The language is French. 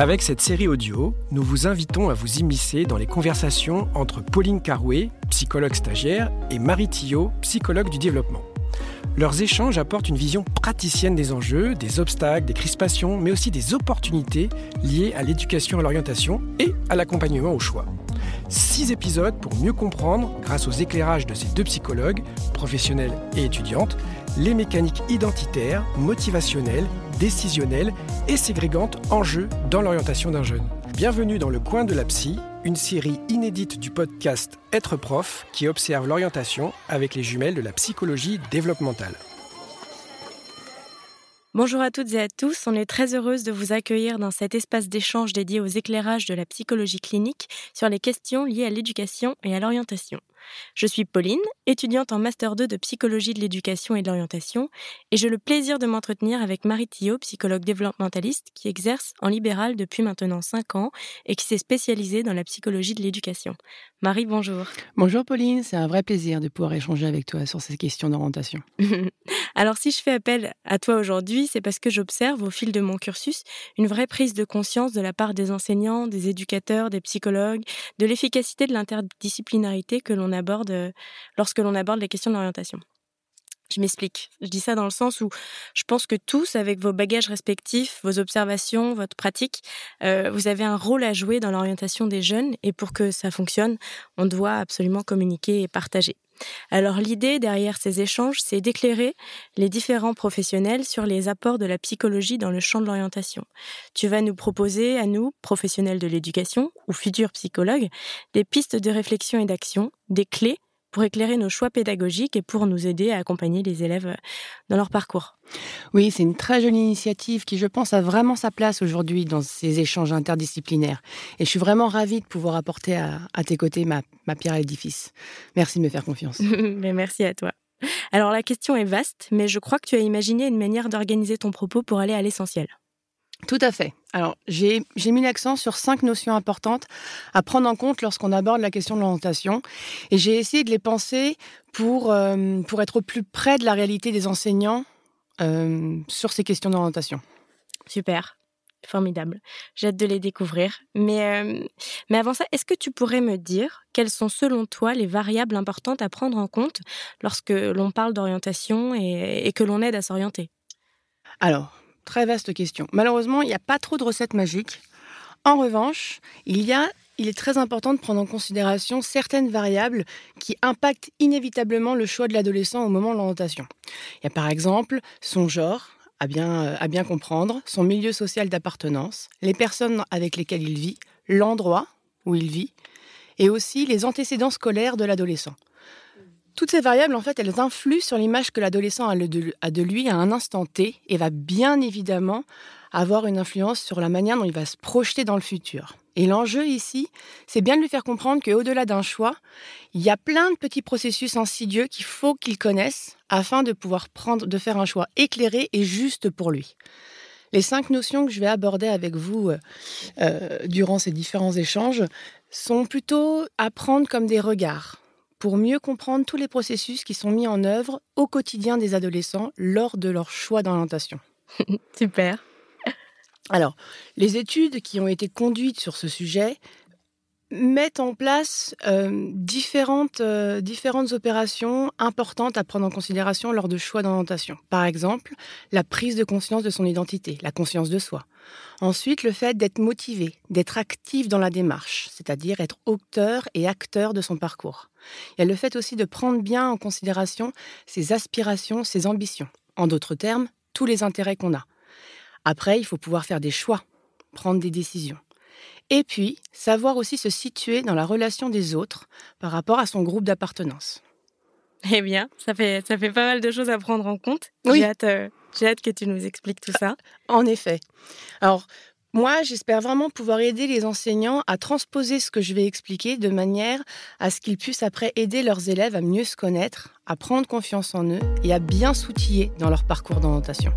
Avec cette série audio, nous vous invitons à vous immiscer dans les conversations entre Pauline Carouet, psychologue stagiaire, et Marie Tillot, psychologue du développement. Leurs échanges apportent une vision praticienne des enjeux, des obstacles, des crispations, mais aussi des opportunités liées à l'éducation à l'orientation et à l'accompagnement au choix. Six épisodes pour mieux comprendre, grâce aux éclairages de ces deux psychologues, professionnels et étudiantes, les mécaniques identitaires, motivationnelles, décisionnelles et ségrégantes en jeu dans l'orientation d'un jeune. Bienvenue dans le coin de la psy, une série inédite du podcast Être prof qui observe l'orientation avec les jumelles de la psychologie développementale. Bonjour à toutes et à tous, on est très heureuse de vous accueillir dans cet espace d'échange dédié aux éclairages de la psychologie clinique sur les questions liées à l'éducation et à l'orientation. Je suis Pauline, étudiante en Master 2 de psychologie de l'éducation et de l'orientation, et j'ai le plaisir de m'entretenir avec Marie Thillot, psychologue développementaliste, qui exerce en libéral depuis maintenant 5 ans et qui s'est spécialisée dans la psychologie de l'éducation. Marie, bonjour. Bonjour Pauline, c'est un vrai plaisir de pouvoir échanger avec toi sur ces questions d'orientation. Alors si je fais appel à toi aujourd'hui, c'est parce que j'observe au fil de mon cursus une vraie prise de conscience de la part des enseignants, des éducateurs, des psychologues, de l'efficacité de l'interdisciplinarité que l'on aborde euh, lorsque l'on aborde les questions d'orientation. Je m'explique. Je dis ça dans le sens où je pense que tous, avec vos bagages respectifs, vos observations, votre pratique, euh, vous avez un rôle à jouer dans l'orientation des jeunes et pour que ça fonctionne, on doit absolument communiquer et partager. Alors l'idée derrière ces échanges, c'est d'éclairer les différents professionnels sur les apports de la psychologie dans le champ de l'orientation. Tu vas nous proposer, à nous, professionnels de l'éducation ou futurs psychologues, des pistes de réflexion et d'action, des clés pour éclairer nos choix pédagogiques et pour nous aider à accompagner les élèves euh, dans leur parcours. Oui, c'est une très jolie initiative qui, je pense, a vraiment sa place aujourd'hui dans ces échanges interdisciplinaires. Et je suis vraiment ravie de pouvoir apporter à, tes côtés ma, ma, pierre à l'édifice. Merci de me faire confiance. mais merci à toi. Alors la question est vaste, mais je crois que tu as imaginé une manière d'organiser ton propos pour aller à l'essentiel. Tout à fait. Alors, j'ai mis l'accent sur cinq notions importantes à prendre en compte lorsqu'on aborde la question de l'orientation. Et j'ai essayé de les penser pour, euh, pour être au plus près de la réalité des enseignants euh, sur ces questions d'orientation. Super. Formidable. J'ai hâte de les découvrir. Mais, euh, mais avant ça, est-ce que tu pourrais me dire quelles sont selon toi les variables importantes à prendre en compte lorsque l'on parle d'orientation et, et que l'on aide à s'orienter? Alors, Très vaste question. Malheureusement, il n'y a pas trop de recettes magiques. En revanche, il y a il est très important de prendre en considération certaines variables qui impactent inévitablement le choix de l'adolescent au moment de l'orientation. Il y a par exemple son genre, à bien, à bien comprendre, son milieu social d'appartenance, les personnes avec lesquelles il vit, l'endroit où il vit, et aussi les antécédents scolaires de l'adolescent. Toutes ces variables, en fait, elles influent sur l'image que l'adolescent a, de lui à un instant T et va bien évidemment avoir une influence sur la manière dont il va se projeter dans le futur. Et l'enjeu ici, c'est bien de lui faire comprendre qu'au-delà d'un choix, il y a plein de petits processus insidieux qu'il faut qu'il connaisse afin de pouvoir prendre, de faire un choix éclairé et juste pour lui. Les cinq notions que je vais aborder avec vous euh, euh, durant ces différents échanges sont plutôt à prendre comme des regards pour mieux comprendre tous les processus qui sont mis en œuvre au quotidien des adolescents lors de leur choix d'orientation. Super. Alors, les études qui ont été conduites sur ce sujet mettent en place euh, différentes, euh, différentes opérations importantes à prendre en considération lors de choix d'orientation. Par exemple, la prise de conscience de son identité, la conscience de soi. Ensuite, le fait d'être motivé, d'être actif dans la démarche, c'est-à-dire être auteur et acteur de son parcours. Il y a le fait aussi de prendre bien en considération ses aspirations, ses ambitions. En d'autres termes, tous les intérêts qu'on a. Après, il faut pouvoir faire des choix, prendre des décisions. Et puis, savoir aussi se situer dans la relation des autres par rapport à son groupe d'appartenance. Eh bien, ça fait, ça fait pas mal de choses à prendre en compte. Oui. J'ai hâte, euh, j'ai hâte que tu nous expliques tout ça. En effet. Alors, moi, j'espère vraiment pouvoir aider les enseignants à transposer ce que je vais expliquer de manière à ce qu'ils puissent après aider leurs élèves à mieux se connaître, à prendre confiance en eux et à bien s'outiller dans leur parcours d'orientation.